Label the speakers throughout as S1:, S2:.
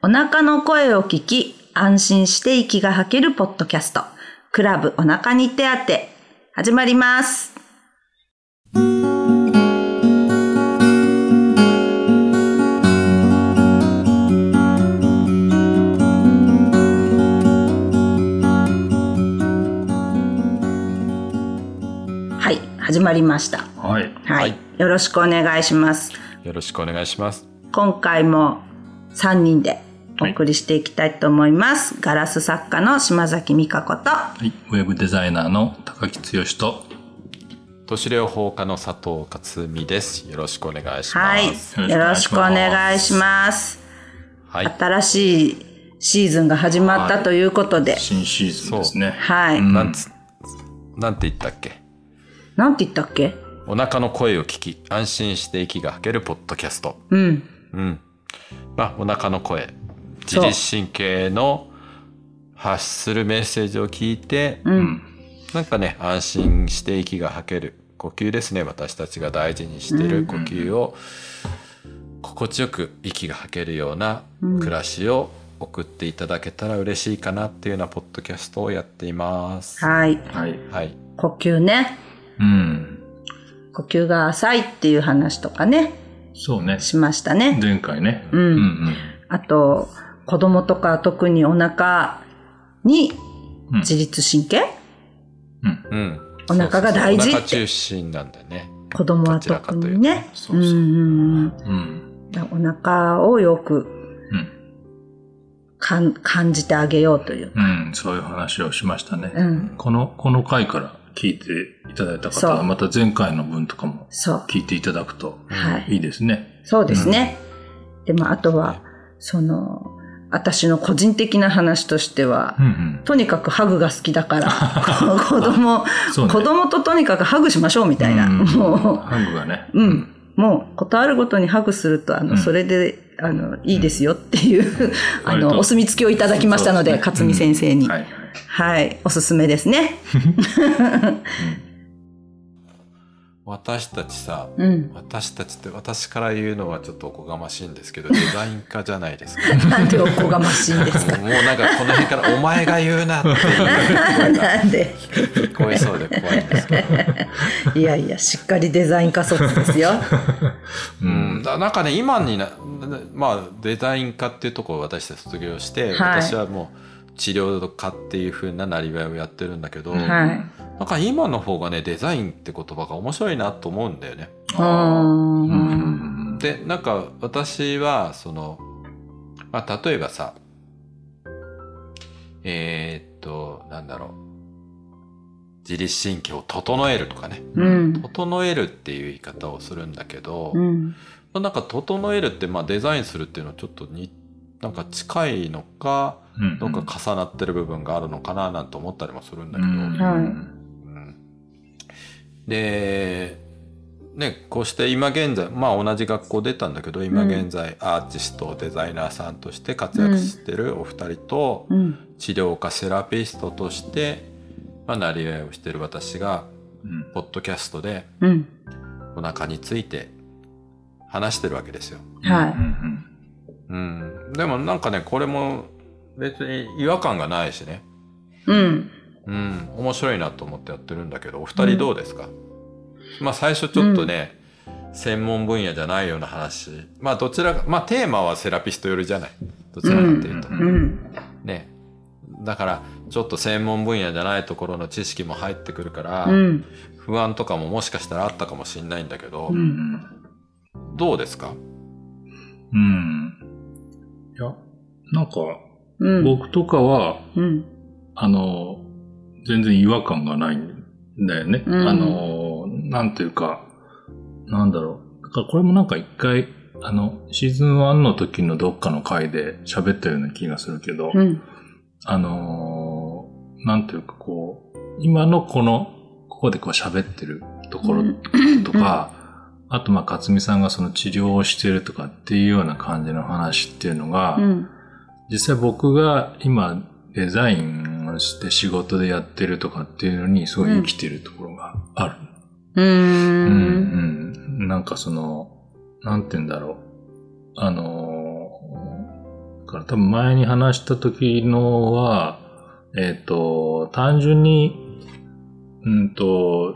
S1: お腹の声を聞き、安心して息が吐けるポッドキャスト、クラブお腹に手当て、始まります。はい、始まりました。
S2: はい。
S1: はい、
S3: はい
S1: よろしくお願いします。
S3: よろしくお願いします。
S1: 今回も3人でお送りしていきたいと思います。ガラス作家の島崎美香子と、
S2: はい。ウェブデザイナーの高木剛と、
S3: 都市療法家の佐藤克美です。よろしくお願いしま
S1: はい、
S3: す。
S1: よろしくお願いします。
S3: はい。
S1: 新しいシーズンが始まったということで、
S2: 新シーズンですね。
S1: はい、
S2: うん
S3: なんつ、なんて言ったっけ？
S1: なんて言ったっけ？
S3: お腹の声を聞き、安心して息が吐けるポッドキャスト。
S1: うん、
S3: うん。まあ、お腹の声。自律神経の発するメッセージを聞いて、
S1: うん、
S3: なんかね、安心して息が吐ける。呼吸ですね。私たちが大事にしている呼吸を、心地よく息が吐けるような暮らしを送っていただけたら嬉しいかなっていうようなポッドキャストをやっています。
S1: はい、
S2: はい。
S3: はい。
S1: 呼吸ね、
S2: うん。
S1: 呼吸が浅いっていう話とかね、
S2: そうね。
S1: しましたね。
S2: 前回ね。
S1: うん
S2: うん
S1: あと、子供とか特にお腹に
S2: うん
S1: 自律神経、
S2: うん。
S3: うん。
S1: お腹が大事？って
S3: お腹中心なんだよね。
S1: 子供は特にね。
S2: そうそう
S1: うんお腹をよく
S2: うん。
S1: かん感じてあげようという。
S2: うん。そういう話をしましたね。
S1: うん。
S2: この、この回から聞いていただいた方は、また前回の分とかも
S1: そう。
S2: 聞いていただくと
S1: はい。
S2: いいですね。
S1: そうですね。でも、あとは、その、私の個人的な話としては
S2: う、んうん。
S1: とにかくハグが好きだから、子供、
S2: ね
S1: 子供ととにかくハグしましょうみたいな。
S2: うん
S1: も
S2: ハグがね。
S1: う、うん。もう、ことあるごとにハグすると、あの、
S2: うん
S1: それで、あの、いいですよっていう、あの、お墨付きをいただきましたので、
S2: ですね
S1: 勝美先生に。
S2: はい。
S1: はい。おすすめですね。
S3: 私たちさ、
S1: うん。
S3: 私たちって私から言うのはちょっとおこがましいんですけど、デザイン科じゃないですか。
S1: なんでおこがましいんですか？
S3: もうなんかこの辺から「お前が言うな」っていう
S1: なんで？
S3: 聞こえそうで怖いんですけど、
S1: いやいや、しっかりデザイン科卒ですよ。
S2: う
S3: うん、だなんかね今になまあデザイン科っていうところを私たち卒業して、
S1: はい
S3: 私はもう治療科っていう風ななりわいをやってるんだけど、
S1: はい。
S3: なんか今の方がねデザインって言葉が面白いなと思うんだよね。でなんか私はその、まあ、例えばさえーっとなんだろう。自律神経を整えるとかね。
S1: うん。
S3: 整えるっていう言い方をするんだけど、
S1: うん。
S3: なんか整えるってまあデザインするっていうのはちょっとになんか近いのか
S2: うん。
S3: どっか重なってる部分があるのかななんて思ったりもするんだけど、
S2: うん。
S1: はい。
S3: うんで、ね、こうして今現在、まあ同じ学校出たんだけど、今現在アーティスト、デザイナーさんとして活躍してるお二人と、
S1: うん。
S3: 治療家、セラピストとして、まあ、なりわいをしてる私が、
S2: うん
S3: ポッドキャストで
S1: うん。
S3: お腹について話してるわけですよ。
S1: はい
S2: うん
S3: うん。でもなんかね、これも別に違和感がないしね。
S1: うん。
S3: うん、面白いなと思ってやってるんだけど、お二人どうですか、まあ最初ちょっとね、専門分野じゃないような話。まあどちらか、まあテーマはセラピスト寄りじゃない？どちらかというと。
S2: うん
S1: うん。
S3: ね。だから、ちょっと専門分野じゃないところの知識も入ってくるから、
S1: うん。
S3: 不安とかももしかしたらあったかもしれないんだけど、
S2: うんうん
S3: どうですか？
S2: うん。いや、なんか、
S1: うん。
S2: 僕とかは、
S1: うん。
S2: あの、全然違和感がないんだよね。
S1: うん
S2: あの、なんていうか、なんだろう。だからこれもなんか一回、あの、シーズン1の時のどっかの回で喋ったような気がするけど、
S1: うん。
S2: あのーなんていうかこう、今のこの、ここでこう喋ってるところとか、あとまあ、勝美さんがその治療をしてるとかっていうような感じの話っていうのが、
S1: うん。
S2: 実際僕が今デザインをして仕事でやってるとかっていうのにすごい生きてるところがある。
S1: うー。
S2: うんんうん。なんかその、なんて言うんだろう。あのー、だから多分前に話した時のは、えっ、と、単純に、うんと、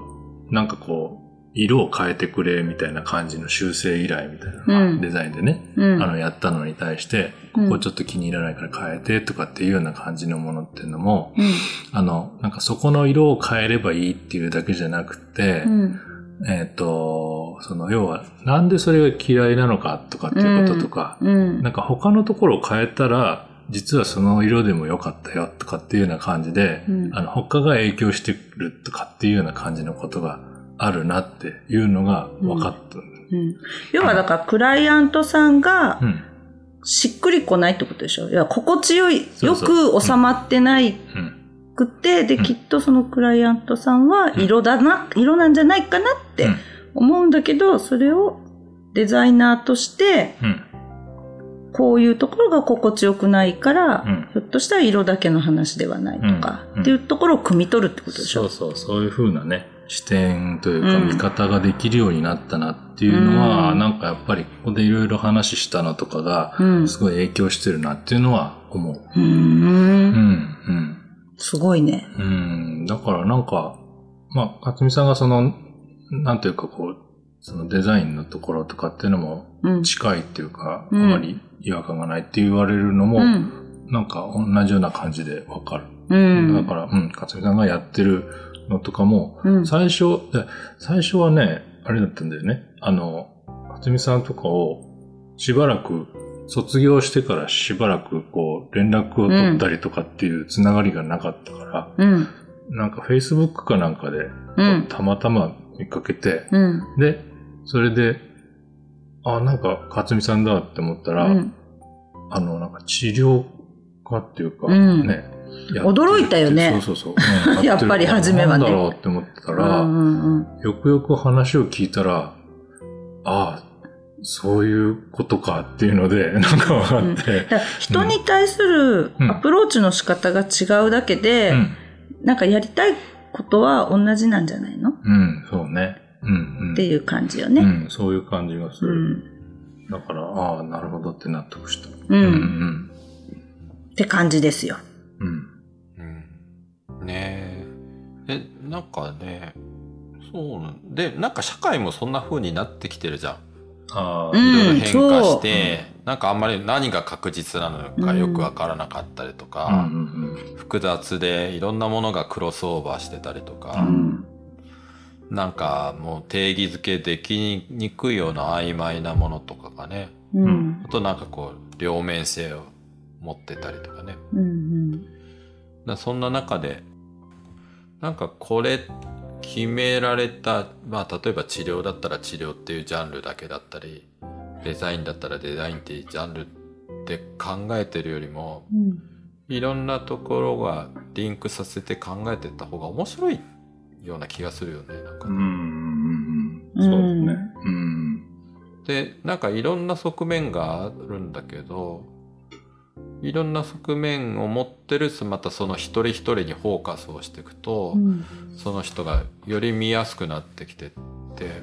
S2: なんかこう、色を変えてくれみたいな感じの修正依頼みたいな
S1: うん
S2: デザインでね、
S1: うん。
S2: あの、やったのに対して、
S1: うん
S2: ここちょっと気に入らないから変えてとかっていうような感じのものっていうのも、
S1: うん。
S2: あの、なんかそこの色を変えればいいっていうだけじゃなくて、
S1: うん。
S2: えっ、と、その、要は、なんでそれが嫌いなのかとかっていうこととか、
S1: うん。
S2: なんか他のところを変えたら、実はその色でも良かったよとかっていうような感じで、
S1: うん
S2: あの、他が影響してくるとかっていうような感じのことがあるなっていうのが分かった。
S1: うん。要はだから、クライアントさんが
S2: うん。
S1: しっくりこないってことでしょ？いや、心地よい、よく収まってない
S2: うん。
S1: くて、で、
S2: うん。
S1: きっとそのクライアントさんは色だな、色なんじゃないかなって
S2: うん。
S1: 思うんだけど、それをデザイナーとして、
S2: うん。
S1: こういうところが心地よくないから、
S2: うん。
S1: ひょっとしたら色だけの話ではないとか、
S2: うん。
S1: っていうところを汲み取るってことでしょ？
S2: そうそう、そういうふうなね、視点というか
S1: うん
S2: 見方ができるようになったなっていうのは、
S1: うん
S2: なんかやっぱりここでいろいろ話したのとかが、
S1: うん。
S2: すごい影響してるなっていうのは思う。
S1: うー。
S2: うんん、
S1: すごいね。
S2: うん。うん。だからなんか、まあ、かつみさんがその、なんていうかこう、そのデザインのところとかっていうのも
S1: うん。
S2: 近いっていうか、
S1: うん
S2: あまり違和感がないって言われるのも、
S1: うん。
S2: なんか同じような感じでわかる。
S1: うん。
S2: だから、うん、かつみさんがやってるのとかも、
S1: うん
S2: 最初、で最初はね、あれだったんだよね。あの、かつみさんとかを、しばらく、卒業してからしばらく、こう、連絡を取ったりとかっていうつながりがなかったから、
S1: うん。
S2: なんか Facebook かなんかで、
S1: うん。
S2: たまたま見かけて、
S1: うん。
S2: で、それで、あ、なんか、かつみさんだって思ったら、
S1: うん
S2: あの、なんか治療家っていうか、
S1: うん
S2: ね。
S1: 驚いたよね
S2: そうそうそう。うん
S1: やっぱり初めはね
S2: なんだろうって思ったら、
S1: うんうんうん
S2: よくよく話を聞いたら、ああ、そういうことかっていうので、なんか分かって。
S1: だから人に対するアプローチの仕方が違うだけで、
S2: うん。
S1: なんかやりたいことは同じなんじゃないの？っ
S2: うん、そうね。うん、うん。
S1: ていう感じよね。
S2: うん、そういう感じがする。
S1: うん。
S2: だから、ああ、なるほどって納得した。
S1: うん。
S2: うん、うん。
S1: って感じですよ。
S3: なんかね、そうなんで、なんか社会もそんな風になってきてるじゃん。
S2: ああ、
S1: うん
S3: いろいろ変化して、なんかあんまり何が確実なのかよくわからなかったりと
S2: うん、
S3: か、
S2: うん、
S3: 複雑でいろんなものがクロスオーバーしてたりとか、
S1: うん。
S3: なんかもう定義づけできにくいような曖昧なものとかがね、
S1: うん。
S3: あとなんかこう両面性を持ってたりとかね。
S1: うん。
S3: だからそんな中で、なんかこれ決められた、まあ例えば治療だったら治療っていうジャンルだけだったり、デザインだったらデザインっていうジャンルって考えてるよりも、
S1: うん。
S3: いろんなところがリンクさせて考えてった方が面白いような気がするよね。なんか
S2: うん。うん、うん。そうですね。うん。
S3: で、なんかいろんな側面があるんだけど、いろんな側面を持ってる、またその一人一人にフォーカスをしていくと、
S1: うん。
S3: その人がより見やすくなってきてって、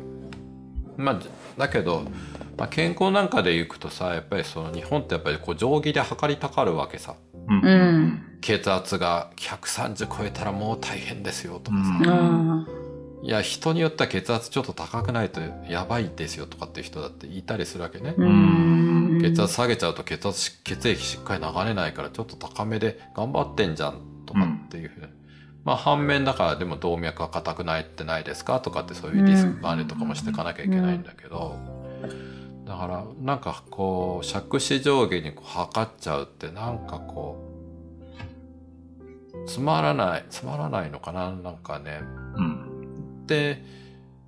S3: まあ、だけど、まあ、健康なんかで行くとさ、やっぱりその日本ってやっぱりこう定規で測りたかるわけさ。
S2: うん。
S1: うん。
S3: 血圧が130超えたらもう大変ですよとかさ。
S2: うん
S1: あ
S3: いや、人によっては血圧ちょっと高くないとやばいですよとかっていう人だっていたりするわけね
S1: あ。。うん。
S3: 血圧下げちゃうと血圧し血液しっかり流れないからちょっと高めで頑張ってんじゃんとかっていうふうに、まあ反面だからでも動脈は硬くないってないですかとかってそういうリスク管理とかもしていかなきゃいけないんだけど、だからなんかこう尺子定規にこう測っちゃうってなんかこうつまらないつまらないのかな？なんかね。
S2: うん。
S3: で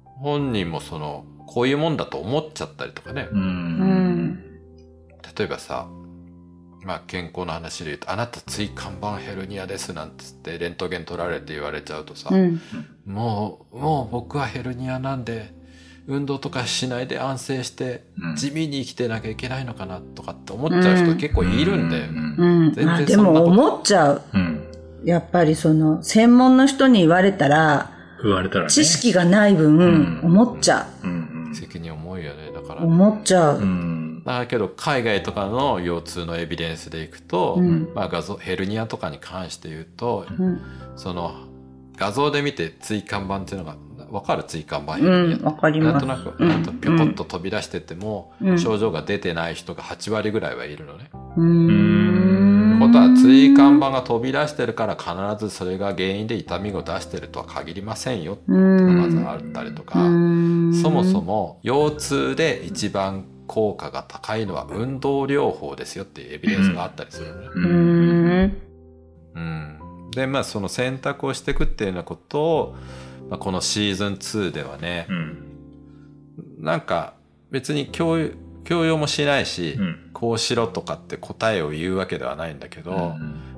S3: 本人もそのこういうもんだと思っちゃったりとかね、
S2: う。
S1: うんん。
S3: 例えばさ、まあ健康の話で言うと、あなた椎間板ヘルニアですなんつってレントゲン取られて言われちゃうとさ、
S1: うん。
S3: もう、もう僕はヘルニアなんで、運動とかしないで安静して
S2: うん
S3: 地味に生きてなきゃいけないのかなとかって思っちゃう人結構いるんだよ。
S2: うん
S1: うん。
S3: 全然
S1: あでも思っちゃう。
S2: うん。
S1: やっぱりその、専門の人に言われたら、
S2: 言われたらね。
S1: 知識がない分、
S2: うん
S1: 思っちゃ
S2: うん
S3: 責任重いよね。だか
S1: う。
S3: ら、
S1: 思っちゃう。
S2: うん。うん。
S3: だけど海外とかの腰痛のエビデンスでいくと、
S1: うん
S3: まあ、画像ヘルニアとかに関して言うと
S1: うん。
S3: その画像で見て椎間板っていうのが分かる椎間板ヘ
S1: う
S3: ルニア
S1: ん。わかります。
S3: なんとなく、
S1: うん
S3: なんとぴょこっと飛び出してても、
S1: うん
S3: 症状が出てない人が8割ぐらいはいるのね。
S1: うーん。
S3: ことは椎間板が飛び出してるから必ずそれが原因で痛みを出してるとは限りませんよって
S1: う
S3: いうの
S1: ん。
S3: がまずあったりとか、
S1: うん
S3: そもそ。も腰痛で一番効果が高いのは運動療法ですよっていうエビデンスがあったりするのね。
S1: うーん。
S3: うん、でまあその選択をしていくっていうようなことを、まあ、このシーズン2ではね、
S2: うん。
S3: なんか別に強強要もしないし、
S2: うん。
S3: こうしろとかって答えを言うわけではないんだけど、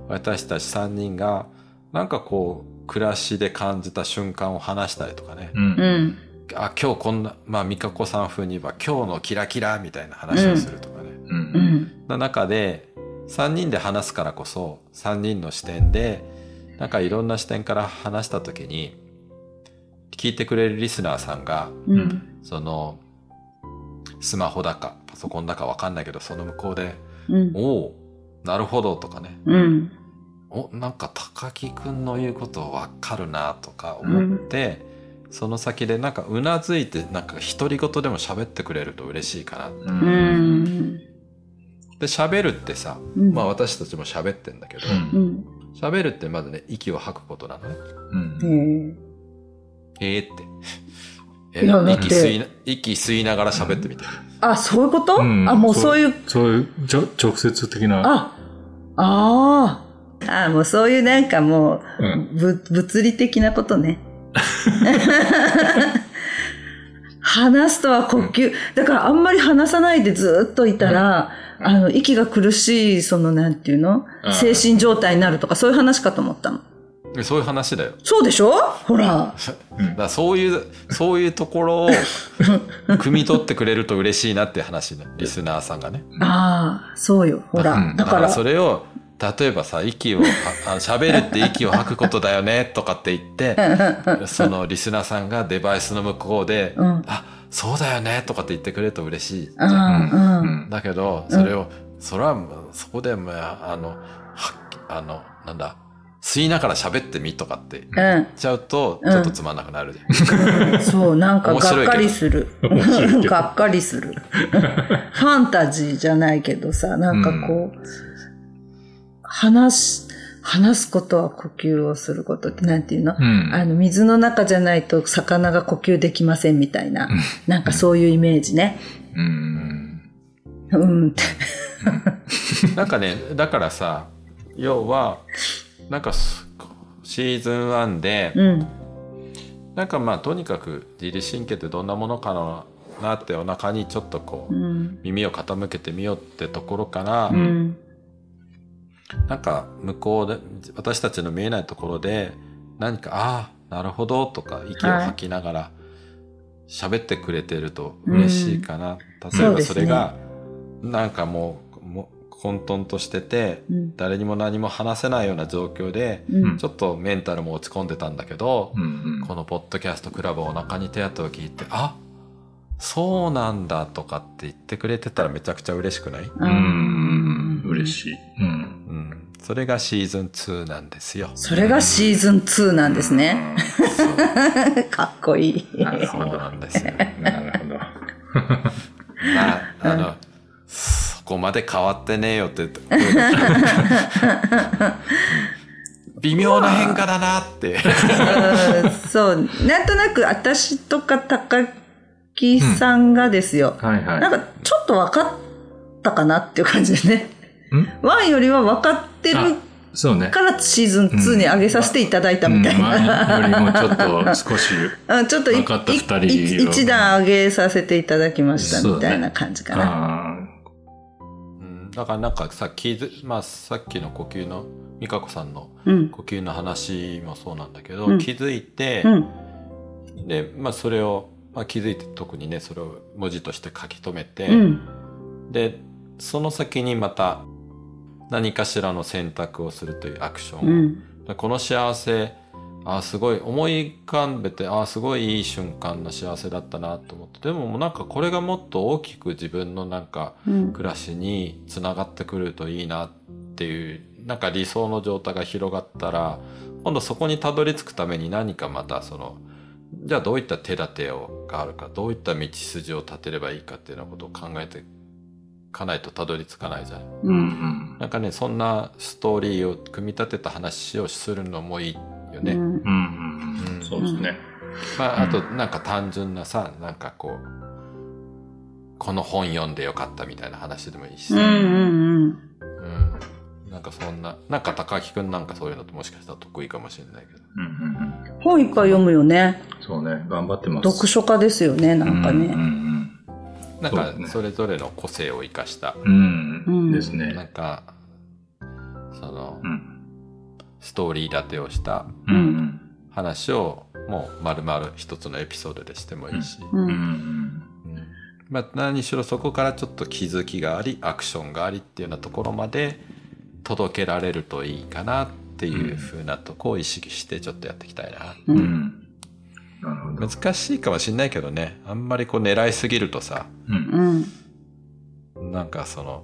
S3: 私たち3人がなんかこう暮らしで感じた瞬間を話したりとかね、
S2: うん。
S1: うん。
S3: あ今日こんなまあ美香子さん風に言えば今日のキラキラみたいな話をするとかね、
S2: う。
S1: うんん。
S3: の中で3人で話すからこそ3人の視点でなんかいろんな視点から話した時に聞いてくれるリスナーさんが
S1: うん。
S3: そのスマホだかパソコンだかわかんないけどその向こうで
S1: うん「
S3: おおなるほど」とかね
S1: うん。
S3: 「おなんか高木くんの言うことわかるな」とか思って、その先でなんかうなずいてなんか独り言でも喋ってくれると嬉しいかな。
S2: う。
S1: うんん。
S3: で喋るってさ、
S1: うん
S3: まあ私たちも喋ってんだけど、
S1: うん。
S3: 喋るってまずね息を吐くことなのね。
S2: うん。
S1: へえ。
S3: えーって。え
S1: いやだって
S3: 息吸いな息吸いながら喋ってみて。
S1: あ、そういうこと？
S2: うん
S1: あ、もうそういう、
S2: そういう、ちょ、直接的な。
S1: あ、ああ。あもうそういうなんかもう、
S2: うん
S1: ぶ物理的なことね。話すとは呼吸。だからあんまり話さないでずっといたら、あの、息が苦しい、その、なんていうの？
S2: うん
S1: 精神状態になるとか、そういう話かと思ったの。
S3: でそういう話だよ。
S1: そうでしょ？ほら。
S3: だそういう、そういうところを、汲み取ってくれると嬉しいなって話ね。リスナーさんがね。
S1: ああ、そうよ。ほら。
S2: うん
S1: だから、
S3: それを、例えばさ、息を、喋るって息を吐くことだよね、とかって言って、そのリスナーさんがデバイスの向こうで、
S1: うん
S3: あ、そうだよね、とかって言ってくれると嬉しい。
S1: うん、うん。
S2: うん
S3: だけど、それを、それは、そこで、まあ、あの、はあの、なんだ、吸いながら喋ってみとかって言っちゃうと、
S1: うん
S3: ちょっとつまんなくなるじゃん。
S1: うん。そう、なんか
S3: 面白いけど
S1: がっかりする。がっかりする。ファンタジーじゃないけどさ、なんかこう、話し、話すことは呼吸をすることってなんていうの、
S2: うん
S1: あの、水の中じゃないと魚が呼吸できませんみたいな、なんかそういうイメージね。
S2: うん。
S1: うんって。
S3: なんかね、だからさ、要は、なんかす、シーズン1で、
S1: うん。
S3: なんかまあ、とにかく自律神経ってどんなものかなってお腹にちょっとこう、
S1: うん。
S3: 耳を傾けてみようってところから、
S1: うん。
S3: なんか向こうで私たちの見えないところで何か「ああなるほど」とか息を吐きながら喋ってくれてると嬉しいかな、例えばそれがなんかもう混沌としてて
S1: うん。
S3: 誰にも何も話せないような状況で
S1: うん。
S3: ちょっとメンタルも落ち込んでたんだけど、
S2: うん。
S3: このポッドキャストクラブお腹に手当を聞いて「あそうなんだ」とかって言ってくれてたらめちゃくちゃ嬉しくない、
S2: うん。嬉しい。うん。
S3: うん、それがシーズン2なんですよ。
S1: それがシーズン2なんですね。かっこいい。
S3: そう
S2: なるほど。
S3: なんですよ。
S2: なるほど。
S3: まあ、あの、そこまで変わってねえよって、微妙な変化だなって。
S1: うんそう。なんとなく私とか高木さんがですよ。
S2: はいはい。
S1: なんかちょっと分かったかなっていう感じでね。
S2: ん？
S1: ワンよりは分かってる
S2: あそうね。
S1: からシーズン2に上げさせていただいたみたいな。
S2: うん前よりもちょっと少し、
S1: うんちょっとい
S2: 分かった
S1: い
S2: 二人を
S1: い一段上げさせていただきましたみたいな感じかな。
S2: あ
S3: うんだからなんかさ、気づ、まあさっきの呼吸の、美香子さんの
S1: うん。
S3: 呼吸の話もそうなんだけど、
S1: うん
S3: 気づいて、
S1: うん。
S3: で、まあそれを、まあ気づいて特にね、それを文字として書き留めて、
S1: うん。
S3: で、その先にまた何かしらの選択をするというアクション。を
S1: うん。
S3: この幸せあすごい思い浮かべてあすごいいい瞬間の幸せだったなと思って。でももうなんかこれがもっと大きく自分のなんか
S1: うん。
S3: 暮らしにつながってくるといいなっていうなんか理想の状態が広がったら今度そこにたどり着くために何かまたそのじゃあどういった手立てをがあるかどういった道筋を立てればいいかっていうようなことを考えていかないとたどり着かないじゃん。
S1: う
S2: うん。ん
S3: なんかねそんなストーリーを組み立てた話をするのもいいよね。
S1: うん。
S2: うんうんそうですね。
S3: まあ、あと
S2: う
S3: なんか単純なさなんかこうこの本読んでよかったみたいな話でもいいし。さ、
S1: うんうんうん。
S3: うん。なんかそんななんか高木くんなんかそういうのってもしかしたら得意かもしれないけど。
S2: うんうんうん。
S1: 本いっぱい読むよね。
S2: そうね、頑張ってます。
S1: 読書家ですよねなんか
S2: うんう
S1: ね
S2: ん
S3: なんか
S2: そ
S3: れぞれの個性を生かした、
S2: うん。です
S3: なん
S2: ね。
S3: かその
S2: うん。
S3: ストーリー立てをした。話をもう丸々一つのエピソードでしてもいいし、まあ、何しろそこからちょっと気づきがありアクションがありっていうようなところまで届けられるといいかなっていうふうなとこを意識してちょっとやっていきたいな。
S1: う
S2: うん。
S3: 難しいかもしんないけどねあんまりこう狙いすぎるとさ
S2: うん。
S1: うん
S3: なんかその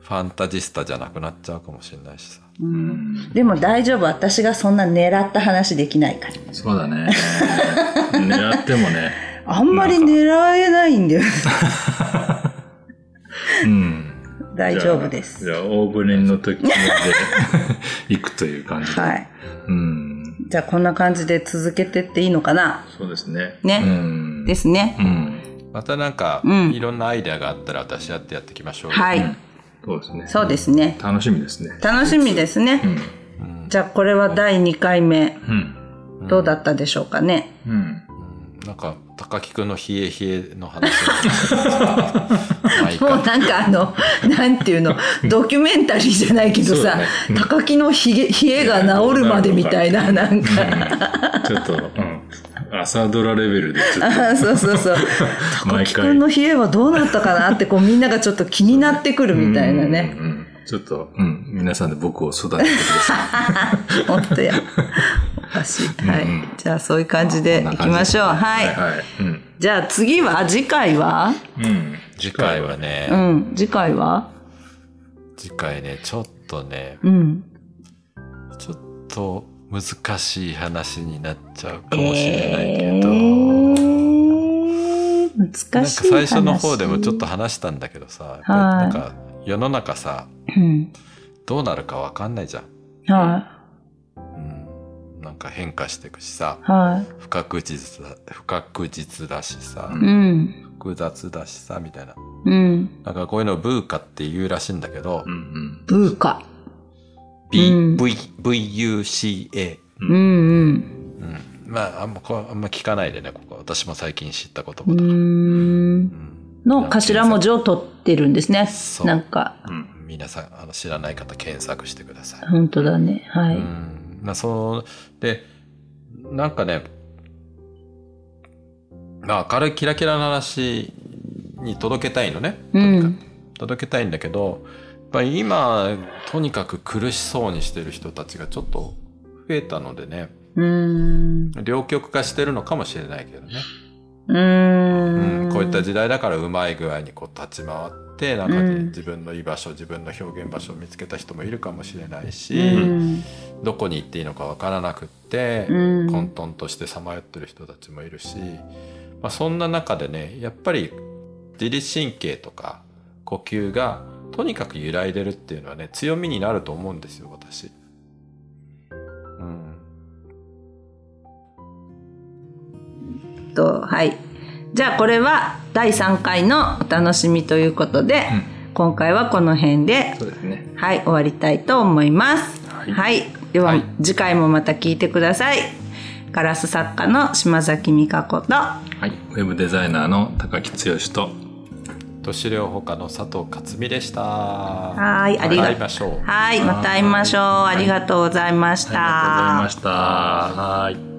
S3: ファンタジスタじゃなくなっちゃうかもしれないしさ
S1: う
S2: うんん。
S1: でも大丈夫私がそんな狙った話できないから
S2: そうだね。狙ってもね。
S1: あんまり狙えないんだよ
S2: うん。
S1: 大丈夫です
S2: じゃあ、じゃあオープニングの時まで 行くという感じで。
S1: はい
S2: うん。
S1: じゃあこんな感じで続けてっていいのかな？
S2: そうですね。
S1: ね
S2: うん。。
S1: ですすね
S2: うん。
S3: またなんか
S1: うん
S3: いろんなアイデアがあったら私やってやっていきましょうよ
S1: はい
S2: うんそうですね。
S1: そうですね
S2: 楽しみですね。
S1: 楽しみですねじゃあこれは第2回目
S2: うん。
S1: どうだったでしょうかね？
S2: うん。
S3: うんなんか高木くんの冷え冷えの話
S1: もうなんかあの、なんていうの、ドキュメンタリーじゃないけどさ、
S2: ねうん
S1: 高木の冷え冷えが治るまでみたいな、なんか。
S2: ちょっと、うん。朝ドラレベルでちょっと。
S1: あ そうそうそう。高木くんの冷えはどうなったかなって、こうみんながちょっと気になってくるみたいなね。
S2: うんうんうん。ちょっと、うん。皆さんで僕を育ててくださ
S1: 本当や。はい
S2: うん。
S1: じゃあそういう感じで
S2: い。
S1: いきましょう。はい。じゃあ次は、次回は？
S2: うん。
S3: 次回はね、
S1: うん。次回は？
S3: 次回ねちょっとね
S1: うん。
S3: ちょっと難しい話になっちゃうかもしれないけど、
S1: えー難しい話。
S3: なんか最初の方でもちょっと話したんだけどさ、なんか世の中さ
S1: うん。
S3: どうなるかわかんないじゃん、
S1: は
S3: うん、なんか変化していくしさ
S1: い。は
S3: 不確実だ不確実だしさ、
S1: い。うん。
S3: 複雑だしさみたいな
S1: うん。
S3: なんかこういうのをブーカって言うらしいんだけど、
S2: うんうん。
S1: ブーカ。
S3: B
S1: うん
S3: V VUCA、
S1: うんうん。
S3: うん、まああんまこうあんま聞かないでねここ私も最近知った言葉とか、
S1: うーん。
S3: うん
S1: の頭文字を取ってるんですね
S3: そ。う
S1: なんか、
S2: うん。
S3: 皆さんあの知らない方検索してください。
S1: 本当だね。は
S3: う
S1: い。
S3: ん、まあそうでなんかねまあ明るいキラキラな話に届けたいのね、
S1: うん。
S3: 届けたいんだけどやっぱり今とにかく苦しそうにしてる人たちがちょっと増えたのでね。両極化してるのかもしれないけどね、
S1: うー
S3: うん
S1: ん。
S3: こういった時代だからうまい具合にこう立ち回って中に
S1: うん
S3: 自分の居場所自分の表現場所を見つけた人もいるかもしれないし、
S1: うん。
S3: どこに行っていいのかわからなくって、
S1: うん
S3: 混沌としてさまよってる人たちもいるし、まあ、そんな中でねやっぱり自律神経とか呼吸がとにかく揺らいでるっていうのはね強みになると思うんですよ私。うん、
S1: と、はい。じゃあこれは第3回のお楽しみということで、今回はこの辺で、
S2: そうですね。
S1: はい、終わりたいと思います。は。
S2: はいい
S1: では、
S3: はい
S1: 次回もまた聞いてください。ガラス作家の島崎美香子と、
S2: はい。ウェブデザイナーの高木剛と、
S3: 都市療法家の佐藤克美でした。は
S1: はいありが
S3: また会いましょう。
S1: はい、また会いましょう。ありがとうございました。
S2: ありがとうございました。はい。